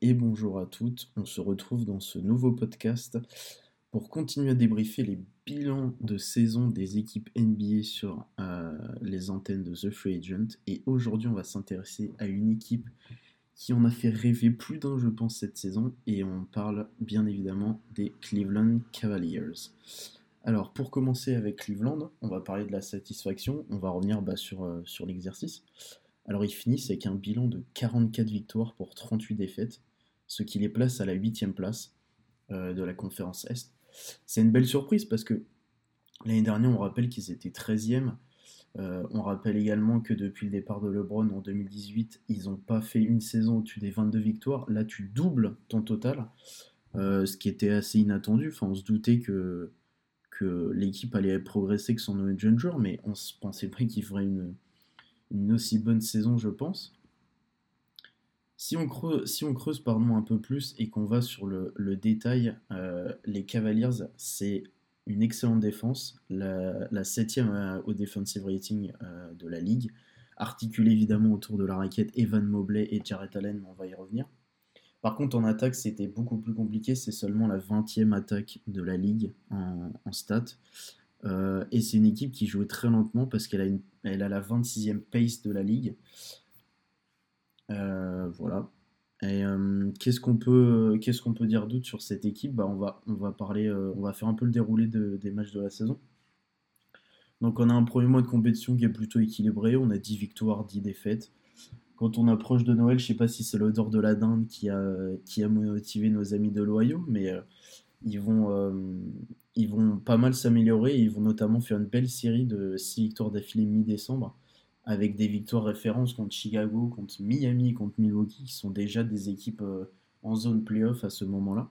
et bonjour à toutes. On se retrouve dans ce nouveau podcast pour continuer à débriefer les bilans de saison des équipes NBA sur euh, les antennes de The Free Agent. Et aujourd'hui, on va s'intéresser à une équipe qui en a fait rêver plus d'un, je pense, cette saison. Et on parle bien évidemment des Cleveland Cavaliers. Alors, pour commencer avec Cleveland, on va parler de la satisfaction. On va revenir bah, euh, sur l'exercice. Alors ils finissent avec un bilan de 44 victoires pour 38 défaites, ce qui les place à la 8 place euh, de la conférence Est. C'est une belle surprise parce que l'année dernière, on rappelle qu'ils étaient 13e. Euh, on rappelle également que depuis le départ de LeBron en 2018, ils n'ont pas fait une saison au-dessus des 22 victoires. Là, tu doubles ton total, euh, ce qui était assez inattendu. Enfin, on se doutait que, l'équipe allait progresser que son jeune joueur, mais on ne pensait pas qu'il ferait une, une aussi bonne saison, je pense. Si on creuse, si on pardon, un peu plus et qu'on va sur le, détail, euh, les Cavaliers, c'est une excellente défense, la, septième euh, au defensive rating euh, de la ligue, articulée évidemment autour de la raquette Evan Mobley et Jarrett Allen, on va y revenir. Par contre, en attaque, c'était beaucoup plus compliqué, c'est seulement la 20e attaque de la ligue en, en stats. Euh, et c'est une équipe qui jouait très lentement parce qu'elle a, une, elle a la 26e pace de la ligue. Euh, voilà. Et euh, qu'est-ce qu'on peut, qu'est-ce qu'on peut dire d'autre sur cette équipe? Bah, on, va, on, va parler, on va faire un peu le déroulé des matchs de la saison. Donc on a un premier mois de compétition qui est plutôt équilibré. On a 10 victoires, 10 défaites. Quand on approche de Noël, je sais pas si c'est l'odeur de la dinde qui a, qui a motivé nos amis de l'Ohio, mais ils vont, ils vont pas mal s'améliorer. Ils vont notamment faire une belle série de 6 victoires d'affilée mi-décembre, avec des victoires références contre Chicago, contre Miami, contre Milwaukee, qui sont déjà des équipes euh, en zone playoff à ce moment-là.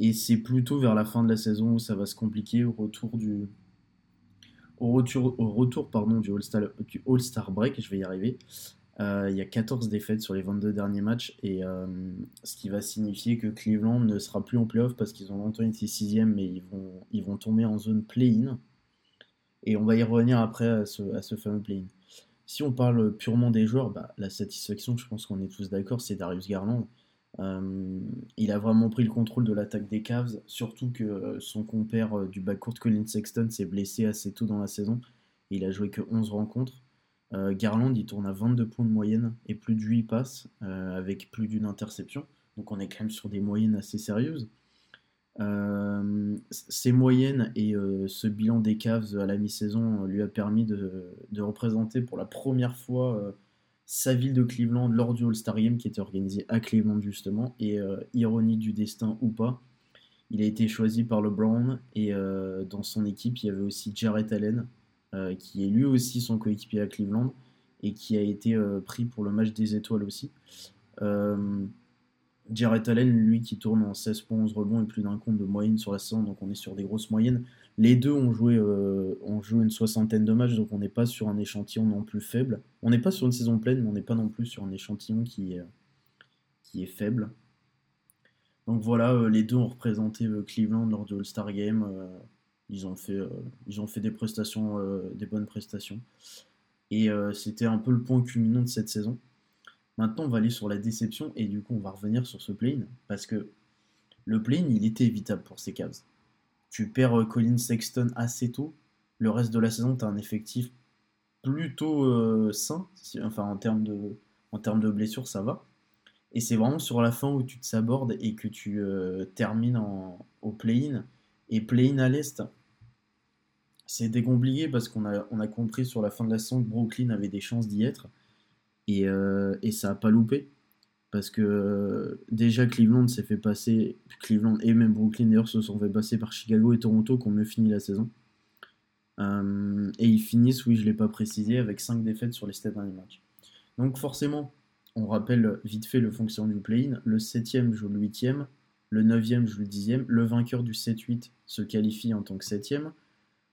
Et c'est plutôt vers la fin de la saison où ça va se compliquer au retour du, au retour, au retour pardon, du All-Star Break, je vais y arriver, il y a 14 défaites sur les 22 derniers matchs, et euh, ce qui va signifier que Cleveland ne sera plus en playoff parce qu'ils ont longtemps été 6 mais ils vont, tomber en zone play-in. Et on va y revenir après à ce, à ce fameux play-in. Si on parle purement des joueurs, bah, la satisfaction, je pense qu'on est tous d'accord, c'est Darius Garland. Euh, il a vraiment pris le contrôle de l'attaque des Cavs, surtout que son compère du backcourt Colin Sexton s'est blessé assez tôt dans la saison. Il a joué que 11 rencontres. Euh, Garland, il tourne à 22 points de moyenne et plus de 8 passes euh, avec plus d'une interception. Donc on est quand même sur des moyennes assez sérieuses. Euh, ces moyennes et ce bilan des Cavs à la mi-saison lui a permis de, représenter pour la première fois sa ville de Cleveland lors du All-Star Game qui était organisé à Cleveland justement. Et ironie du destin ou pas, il a été choisi par LeBron et dans son équipe il y avait aussi Jarrett Allen qui est lui aussi son coéquipier à Cleveland et qui a été euh, pris pour le match des étoiles aussi. Euh, Jarrett Allen, lui, qui tourne en 16 points, 11 rebonds et plus d'un compte de moyenne sur la saison, donc on est sur des grosses moyennes. Les deux ont joué, ont joué une soixantaine de matchs, donc on n'est pas sur un échantillon non plus faible. On n'est pas sur une saison pleine, mais on n'est pas non plus sur un échantillon qui qui est faible. Donc voilà, les deux ont représenté Cleveland lors du All-Star Game. Ils ont fait, euh, ils ont fait des prestations, euh, des bonnes prestations. Et euh, c'était un peu le point culminant de cette saison. Maintenant, on va aller sur la déception et du coup, on va revenir sur ce play parce que le play il était évitable pour ces Cavs. Tu perds Colin Sexton assez tôt. Le reste de la saison, tu as un effectif plutôt sain. Enfin, en termes, de, en termes de blessures, ça va. Et c'est vraiment sur la fin où tu te sabordes et que tu termines au play-in. Et play-in à l'Est, c'était compliqué parce qu'on a, on a compris sur la fin de la saison que Brooklyn avait des chances d'y être. Et, euh, et ça n'a pas loupé. Parce que euh, déjà Cleveland s'est fait passer, Cleveland et même Brooklyn d'ailleurs se sont fait passer par Chicago et Toronto qui ont mieux fini la saison. Euh, et ils finissent, oui je ne l'ai pas précisé, avec 5 défaites sur les 7 derniers matchs. Donc forcément, on rappelle vite fait le fonctionnement du play-in. Le 7ème joue le 8ème, le 9ème joue le 10ème, le vainqueur du 7-8 se qualifie en tant que 7ème,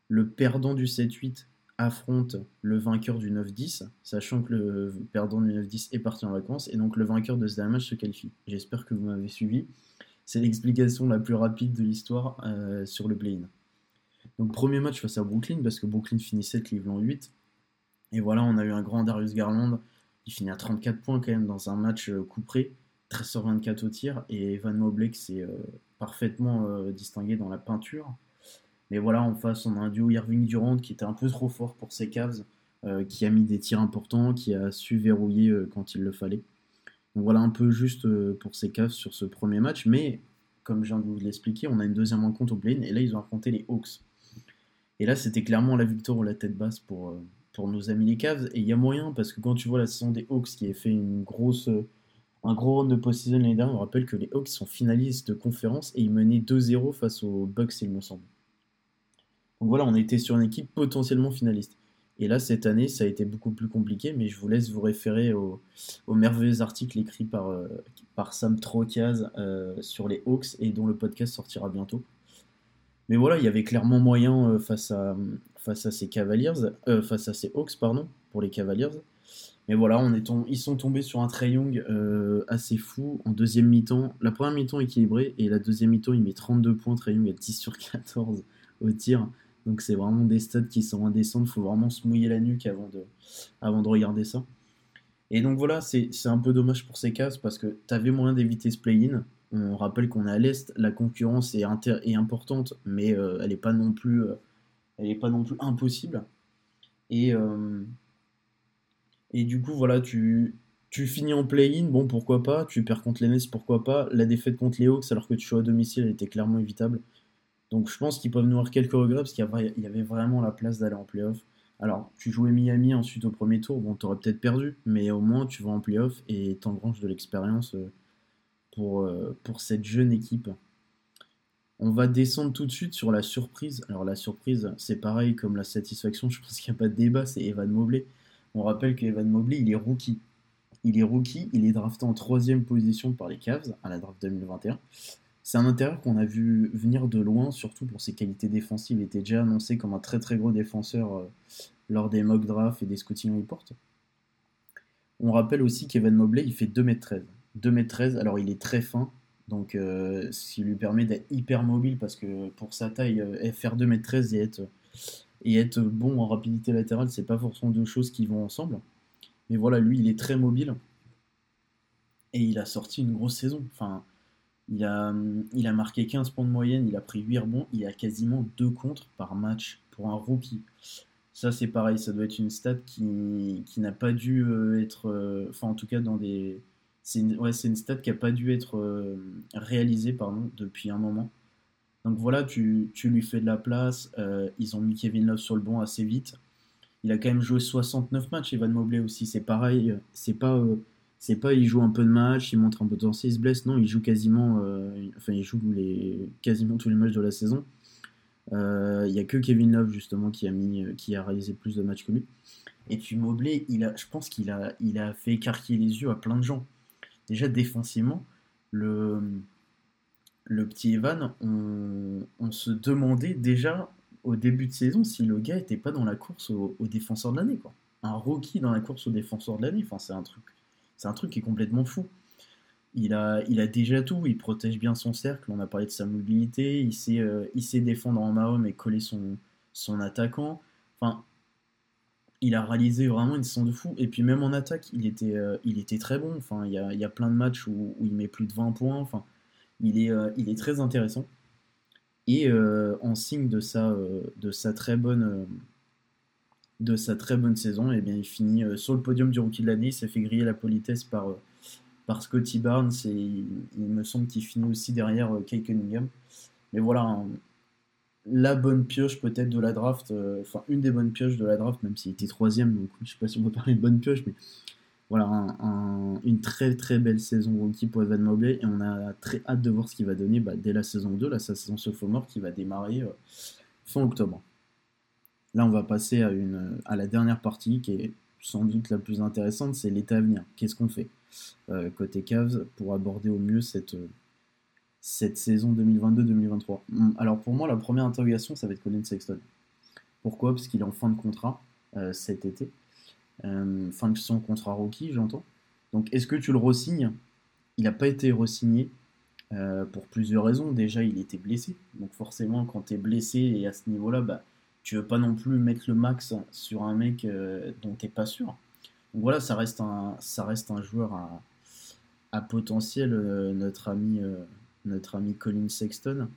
le perdant du 7-8 affronte le vainqueur du 9-10, sachant que le perdant du 9-10 est parti en vacances, et donc le vainqueur de ce dernier match se qualifie. J'espère que vous m'avez suivi. C'est l'explication la plus rapide de l'histoire euh, sur le play-in. Donc premier match face à Brooklyn, parce que Brooklyn finissait Cleveland 8. Et voilà, on a eu un grand Darius Garland, il finit à 34 points quand même dans un match euh, couperé. 13 sur 24 au tir, et Evan Mobley s'est parfaitement distingué dans la peinture. Mais voilà, en face, on a un duo Irving Durant qui était un peu trop fort pour ses Cavs, qui a mis des tirs importants, qui a su verrouiller quand il le fallait. Donc voilà un peu juste pour ses Cavs sur ce premier match, mais comme je viens de vous l'expliquer, on a une deuxième rencontre au play et là ils ont affronté les Hawks. Et là c'était clairement la victoire ou la tête basse pour, euh, pour nos amis les Cavs. Et il y a moyen parce que quand tu vois la saison des Hawks qui a fait une grosse, un gros round de post-season l'année dernière, on rappelle que les Hawks sont finalistes de conférence et ils menaient 2-0 face aux Bucks il me semble. Donc voilà, on était sur une équipe potentiellement finaliste. Et là, cette année, ça a été beaucoup plus compliqué, mais je vous laisse vous référer au, merveilleux article écrit par, euh, Sam Trocaz euh, sur les Hawks et dont le podcast sortira bientôt. Mais voilà, il y avait clairement moyen euh, face, à, face à ces Cavaliers, face à ces Hawks, pardon, pour les Cavaliers. Mais voilà, on est ils sont tombés sur un Trey Young assez fou en deuxième mi-temps. La première mi-temps équilibrée et la deuxième mi-temps, il met 32 points. Trey Young à 10 sur 14 au tir. Donc c'est vraiment des stats qui sont indécents, il faut vraiment se mouiller la nuque avant de, avant de regarder ça. Et donc voilà, c'est un peu dommage pour ces cases parce que tu avais moyen d'éviter ce play-in. On rappelle qu'on est à l'Est, la concurrence est, importante, mais euh, elle n'est pas, non plus, euh, pas non plus impossible. Et, euh, du coup, voilà, tu, tu finis en play-in, bon pourquoi pas, tu perds contre les Nets, pourquoi pas? La défaite contre les Hawks alors que tu joues à domicile, elle était clairement évitable. Donc je pense qu'ils peuvent nous avoir quelques regrets parce qu'il y avait vraiment la place d'aller en playoff. Alors, tu jouais Miami ensuite au premier tour, bon, t'aurais peut-être perdu, mais au moins tu vas en playoff et t'engranges de l'expérience euh, pour, euh, pour cette jeune équipe. On va descendre tout de suite sur la surprise. Alors la surprise, c'est pareil comme la satisfaction, je pense qu'il n'y a pas de débat, c'est Evan Mobley. On rappelle qu'Evan Mobley, il est rookie. Il est rookie, il est drafté en troisième position par les Cavs à la draft 2021. C'est un intérieur qu'on a vu venir de loin, surtout pour ses qualités défensives. Il était déjà annoncé comme un très très gros défenseur euh, lors des mock drafts et des scouting reports. On rappelle aussi qu'Evan Mobley, il fait 2m13. 2m13, alors il est très fin, donc euh, ce qui lui permet d'être hyper mobile parce que pour sa taille, euh, faire 2m13 et être, et être bon en rapidité latérale, c'est pas forcément deux choses qui vont ensemble. Mais voilà, lui, il est très mobile. Et il a sorti une grosse saison. Enfin, il a, marqué 15 points de moyenne, il a pris 8 rebonds, il a quasiment 2 contres par match pour un rookie. Ça, c'est pareil, ça doit être une stat qui, n'a pas dû euh, être. Euh, enfin, en tout cas, dans des. C'est une, ouais, une stat qui n'a pas dû être euh, réalisée pardon, depuis un moment. Donc voilà, tu, tu, lui fais de la place. ils ont mis Kevin Love sur le banc assez vite. Il a quand même joué 69 matchs, Evan Mobley aussi. C'est pareil, c'est pas c'est pas il joue un peu de match, il montre un peu de potentiel, il se blesse. Non, il joue quasiment, euh, enfin il joue les, quasiment tous les matchs de la saison. Euh, il n'y a que Kevin Love justement qui a mis, qui a réalisé plus de matchs que lui. Et puis Mobley, il a, je pense qu'il a, il a fait écarquiller les yeux à plein de gens. Déjà défensivement, le, le petit Evan, on, on, se demandait déjà au début de saison si le gars était pas dans la course au, au défenseur de l'année. Quoi. Un rookie dans la course au défenseur de l'année, enfin, c'est un truc c'est un truc qui est complètement fou. Il a, déjà tout, il protège bien son cercle, on a parlé de sa mobilité, il sait, euh, défendre en Mahom et coller son, attaquant. Enfin, il a réalisé vraiment une saison de fou. Et puis même en attaque, il était, euh, il était très bon. Enfin, il y a, il y a plein de matchs où, il met plus de 20 points. Enfin, il est, euh, il est très intéressant. Et en signe de de sa très bonne de sa très bonne saison, et eh bien il finit euh, sur le podium du rookie de l'année. Il s'est fait griller la politesse par, euh, par Scotty Barnes et il, me semble qu'il finit aussi derrière euh, Kay Cunningham. Mais voilà, hein, la bonne pioche peut-être de la draft, enfin une des bonnes pioches de la draft, même s'il était troisième, donc je sais pas si on peut parler de bonne pioche, mais voilà, une très très belle saison rookie pour Evan Mobley et on a très hâte de voir ce qu'il va donner bah, dès la saison 2, là, sa saison sophomore qui va démarrer fin octobre. Là, on va passer à, une, à la dernière partie qui est sans doute la plus intéressante, c'est l'état à venir. Qu'est-ce qu'on fait euh, côté Cavs pour aborder au mieux cette, cette saison 2022-2023 hum, Alors pour moi, la première interrogation, ça va être Colin Sexton. Pourquoi? Parce qu'il est en fin de contrat euh, cet été. Euh, fin de son contrat rookie, j'entends. Donc est-ce que tu le re-signes? Il n'a pas été re-signé pour plusieurs raisons. Déjà, il était blessé. Donc forcément, quand tu es blessé et à ce niveau-là, bah, tu veux pas non plus mettre le max sur un mec euh, dont tu n'es pas sûr. Voilà, ça reste un, joueur à potentiel notre, ami, notre ami Colin Sexton.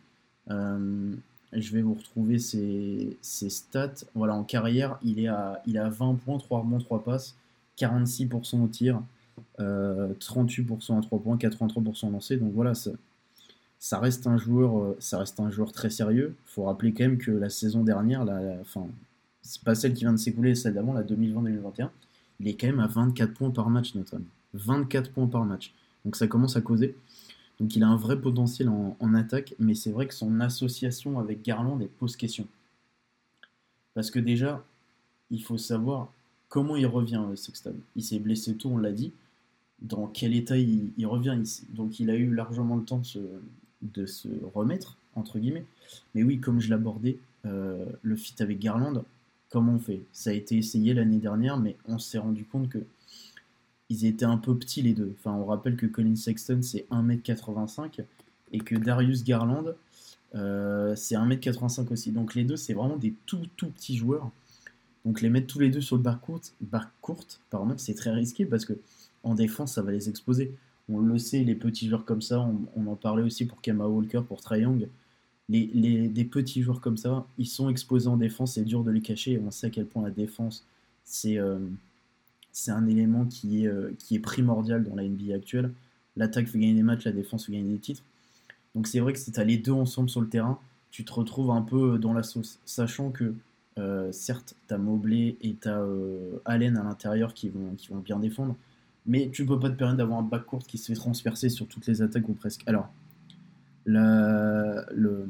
je vais vous retrouver ses, stats. Voilà, en carrière, il est à, il a 20 points, 3 rebonds, 3 passes, 46% au tir, 38% à 3 points, 83% lancé. Donc voilà, ça, ça reste un joueur, euh, ça reste un joueur très sérieux. Il faut rappeler quand même que la saison dernière, enfin, c'est pas celle qui vient de s'écouler, celle d'avant, la 2020-2021, il est quand même à 24 points par match, notre ami. 24 points par match. Donc ça commence à causer. Donc il a un vrai potentiel en, attaque, mais c'est vrai que son association avec Garland est pose question. Parce que déjà, il faut savoir comment il revient, euh, Sexton. Il s'est blessé tôt, on l'a dit. Dans quel état il, il, revient ici. Donc il a eu largement le temps de se, de se remettre, entre guillemets. Mais oui, comme je l'abordais, euh, le fit avec Garland, comment on fait? Ça a été essayé l'année dernière, mais on s'est rendu compte que ils étaient un peu petits les deux. Enfin, on rappelle que Colin Sexton c'est 1m85 et que Darius Garland euh, c'est 1m85 aussi. Donc les deux c'est vraiment des tout tout petits joueurs. Donc les mettre tous les deux sur le bar courte, bar courte pardon, c'est très risqué parce que en défense ça va les exposer on le sait, les petits joueurs comme ça, on, en parlait aussi pour Kemba Walker, pour Trae. Les, des petits joueurs comme ça, ils sont exposés en défense, c'est dur de les cacher. On sait à quel point la défense, c'est euh, un élément qui est, euh, qui est primordial dans la NBA actuelle. L'attaque fait gagner des matchs, la défense fait gagner des titres. Donc c'est vrai que si tu as les deux ensemble sur le terrain, tu te retrouves un peu dans la sauce. Sachant que, euh, certes, tu as Mobley et tu as Allen à l'intérieur qui vont bien défendre mais tu ne peux pas te permettre d'avoir un bac court qui se fait transpercer sur toutes les attaques ou presque. Alors, le,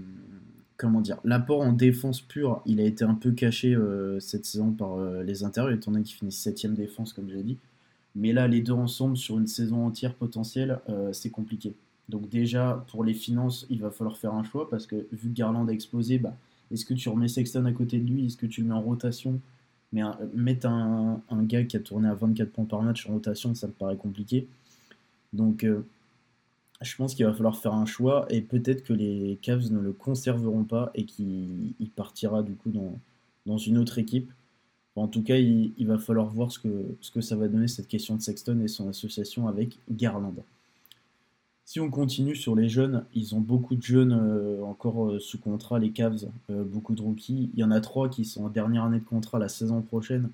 comment dire, l'apport en défense pure, il a été un peu caché euh, cette saison par euh, les intérieurs, étant donné qu'ils finissent 7 défense, comme j'ai dit. Mais là, les deux ensemble sur une saison entière potentielle, euh, c'est compliqué. Donc déjà, pour les finances, il va falloir faire un choix, parce que vu que Garland a explosé, bah, est-ce que tu remets Sexton à côté de lui? Est-ce que tu le mets en rotation? Mais mettre un, gars qui a tourné à 24 points par match en rotation, ça me paraît compliqué. Donc euh, je pense qu'il va falloir faire un choix et peut-être que les Cavs ne le conserveront pas et qu'il partira du coup dans, une autre équipe. en tout cas, il, va falloir voir ce que ça va donner cette question de Sexton et son association avec Garland. Si on continue sur les jeunes, ils ont beaucoup de jeunes euh, encore euh, sous contrat, les Cavs, euh, beaucoup de rookies. Il y en a trois qui sont en dernière année de contrat la saison prochaine.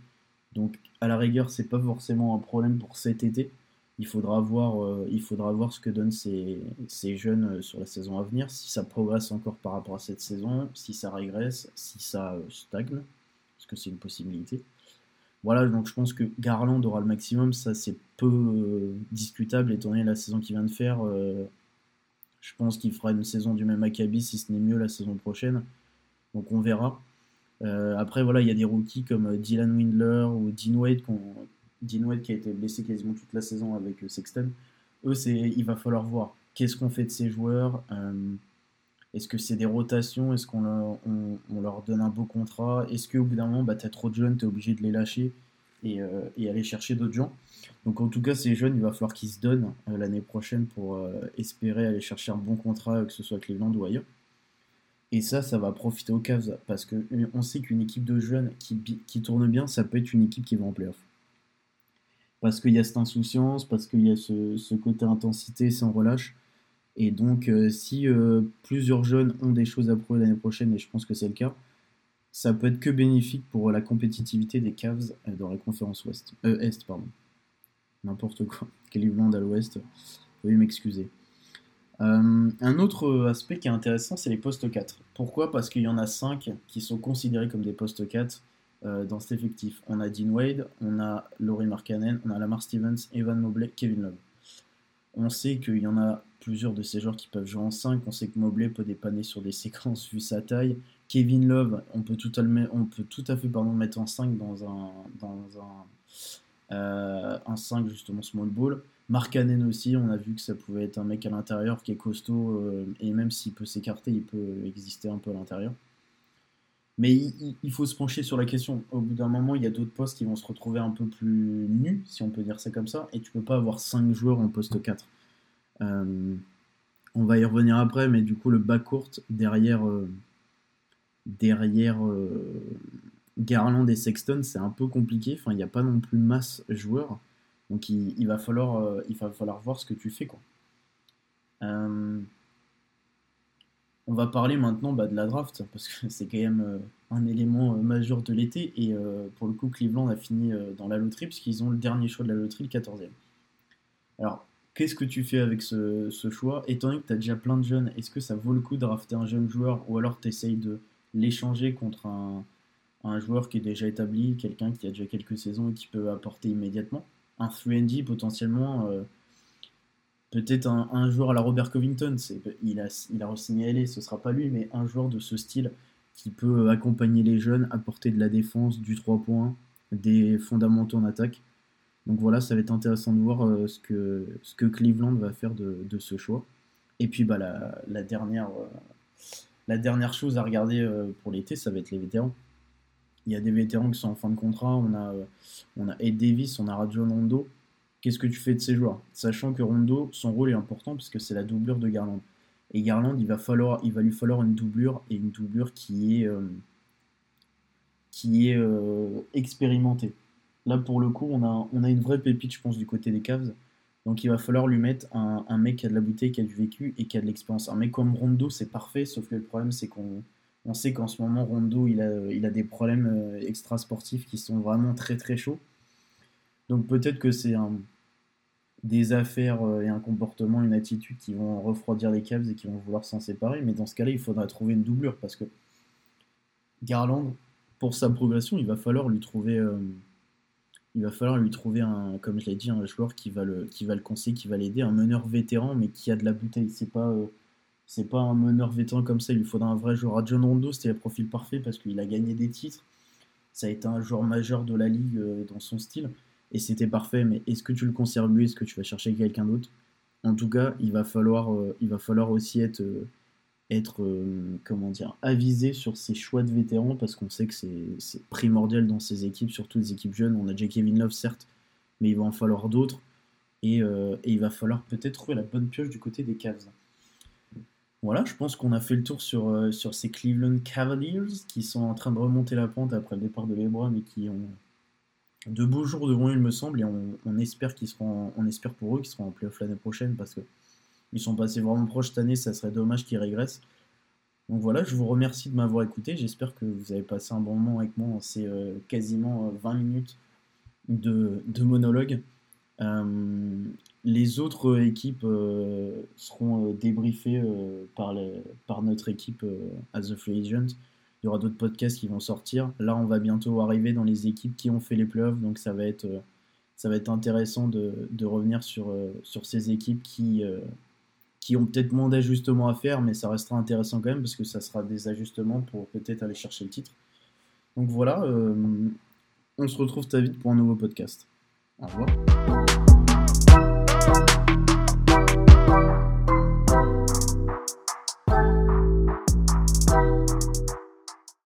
Donc à la rigueur, c'est pas forcément un problème pour cet été. Il faudra voir, ce que donnent ces, ces jeunes sur la saison à venir, si ça progresse encore par rapport à cette saison, si ça régresse, si ça stagne, parce que c'est une possibilité. Voilà, donc je pense que Garland aura le maximum, ça c'est peu euh, discutable étant donné la saison qu'il vient de faire. Euh, je pense qu'il fera une saison du même acabit, si ce n'est mieux la saison prochaine. Donc on verra. Euh, après, voilà, il y a des rookies comme Dylan Windler ou Dean Wade, Dean Wade qui a été blessé quasiment toute la saison avec Sexton. Eux, il va falloir voir qu'est-ce qu'on fait de ces joueurs. Est-ce que c'est des rotations Est-ce qu'on leur, on, leur donne un beau contrat Est-ce qu'au bout d'un moment, bah, trop de jeunes, tu es obligé de les lâcher euh, et, aller chercher d'autres gens Donc en tout cas, ces jeunes, il va falloir qu'ils se donnent euh, l'année prochaine pour euh, espérer aller chercher un bon contrat, que ce soit Cleveland ou ailleurs. Et ça, ça va profiter aux Cavs parce qu'on sait qu'une équipe de jeunes qui, qui, tourne bien, ça peut être une équipe qui va en playoff. Parce qu'il y a cette insouciance, parce qu'il y a ce, ce côté intensité sans relâche. Et donc, euh, si euh, plusieurs jeunes ont des choses à prouver l'année prochaine, et je pense que c'est le cas, ça peut être que bénéfique pour la compétitivité des Cavs euh, dans la conférence Ouest. Est, pardon. N'importe quoi. Cleveland à l'Ouest. Veuillez m'excuser. un autre aspect qui est intéressant, c'est les postes 4. Pourquoi? Parce qu'il y en a 5 qui sont considérés comme des postes 4 dans cet effectif. On a Dean Wade, on a Laurie Markkanen, on a Lamar Stevens, Evan Mobley, Kevin Love. On sait qu'il y en a plusieurs de ces joueurs qui peuvent jouer en 5. On sait que Mobley peut dépanner sur des séquences vu sa taille. Kevin Love, on peut tout à, fait pardon, mettre en 5 dans un, dans un, euh, un 5 justement small ball. Mark Cannon aussi, on a vu que ça pouvait être un mec à l'intérieur qui est costaud euh, et même s'il peut s'écarter, il peut exister un peu à l'intérieur. Mais il, il, faut se pencher sur la question. Au bout d'un moment, il y a d'autres postes qui vont se retrouver un peu plus nus, si on peut dire ça comme ça, et tu peux pas avoir 5 joueurs en poste 4. Euh, on va y revenir après, mais du coup, le bas court derrière, euh, derrière euh, Garland et Sexton, c'est un peu compliqué. Enfin, il n'y a pas non plus masse joueurs. Donc il, va falloir, il va falloir voir ce que tu fais. Quoi. On va parler maintenant bah, de la draft, parce que c'est quand même un élément majeur de l'été. Et pour le coup, Cleveland a fini dans la loterie, puisqu'ils ont le dernier choix de la loterie, le 14e. Alors, qu'est-ce que tu fais avec ce, choix? Étant donné que tu as déjà plein de jeunes, est-ce que ça vaut le coup de drafter un jeune joueur, ou alors tu essayes de l'échanger contre un, joueur qui est déjà établi, quelqu'un qui a déjà quelques saisons et qui peut apporter immédiatement? Un 3D potentiellement peut-être un, joueur à la Robert Covington, il a, il a re-signé ce sera pas lui, mais un joueur de ce style qui peut accompagner les jeunes, apporter de la défense, du 3 points, des fondamentaux en attaque. Donc voilà, ça va être intéressant de voir euh, ce, que, Cleveland va faire de, ce choix. Et puis bah, la, dernière, euh, la dernière chose à regarder euh, pour l'été, ça va être les vétérans. Il y a des vétérans qui sont en fin de contrat. On a, Ed Davis, on a Rajon Rondo qu'est-ce que tu fais de ces joueurs? Sachant que Rondo, son rôle est important puisque c'est la doublure de Garland. Et Garland, il va, falloir, il va lui falloir une doublure et une doublure qui est, qui est expérimentée. Là, pour le coup, on a, a une vraie pépite, je pense, du côté des Cavs. Donc, il va falloir lui mettre un, mec qui a de la bouteille, qui a du vécu et qui a de l'expérience. Un mec comme Rondo, c'est parfait, sauf que le problème, c'est qu'on on sait qu'en ce moment, Rondo, il a, a des problèmes euh, extra-sportifs qui sont vraiment très très chauds. Donc, peut-être que c'est un des affaires euh, et un comportement, une attitude qui vont refroidir les Cavs et qui vont vouloir s'en séparer. Mais dans ce cas-là, il faudra trouver une doublure parce que Garland, pour sa progression, il va falloir lui trouver, euh, il va falloir lui trouver un, comme je l'ai dit, un joueur qui va le, qui va le conseiller, qui va l'aider, un meneur vétéran mais qui a de la bouteille. C'est pas, euh, pas un meneur vétéran comme ça. Il lui faudra un vrai joueur. À John Rondo, c'était le profil parfait parce qu'il a gagné des titres. Ça a été un joueur majeur de la ligue dans son style et c'était parfait, mais est-ce que tu le conserves lui? Est-ce que tu vas chercher quelqu'un d'autre? En tout cas, il va falloir, euh, il va falloir aussi être, euh, être euh, comment dire, avisé sur ses choix de vétérans parce qu'on sait que c'est primordial dans ces équipes, surtout les équipes jeunes. On a déjà Kevin Love, certes, mais il va en falloir d'autres. Et, il va falloir peut-être trouver la bonne pioche du côté des Cavs. Voilà, je pense qu'on a fait le tour sur, sur ces Cleveland Cavaliers qui sont en train de remonter la pente après le départ de LeBron et qui ont de beaux jours devant eux, il me semble, et on, espère qu'ils seront, on espère pour eux qu'ils seront en playoff l'année prochaine parce que ils sont passés vraiment proches cette année, ça serait dommage qu'ils régressent. Donc voilà, je vous remercie de m'avoir écouté. J'espère que vous avez passé un bon moment avec moi dans ces euh, quasiment 20 euh, minutes de, monologue. Euh, les autres équipes seront débriefées par, notre équipe as a Free Agent. Il y aura d'autres podcasts qui vont sortir. Là, on va bientôt arriver dans les équipes qui ont fait les playoffs, donc ça va être, intéressant de, revenir sur, ces équipes qui, qui ont peut-être moins d'ajustements à faire, mais ça restera intéressant quand même parce que ça sera des ajustements pour peut-être aller chercher le titre. Donc voilà, on se retrouve très vite pour un nouveau podcast. Au revoir.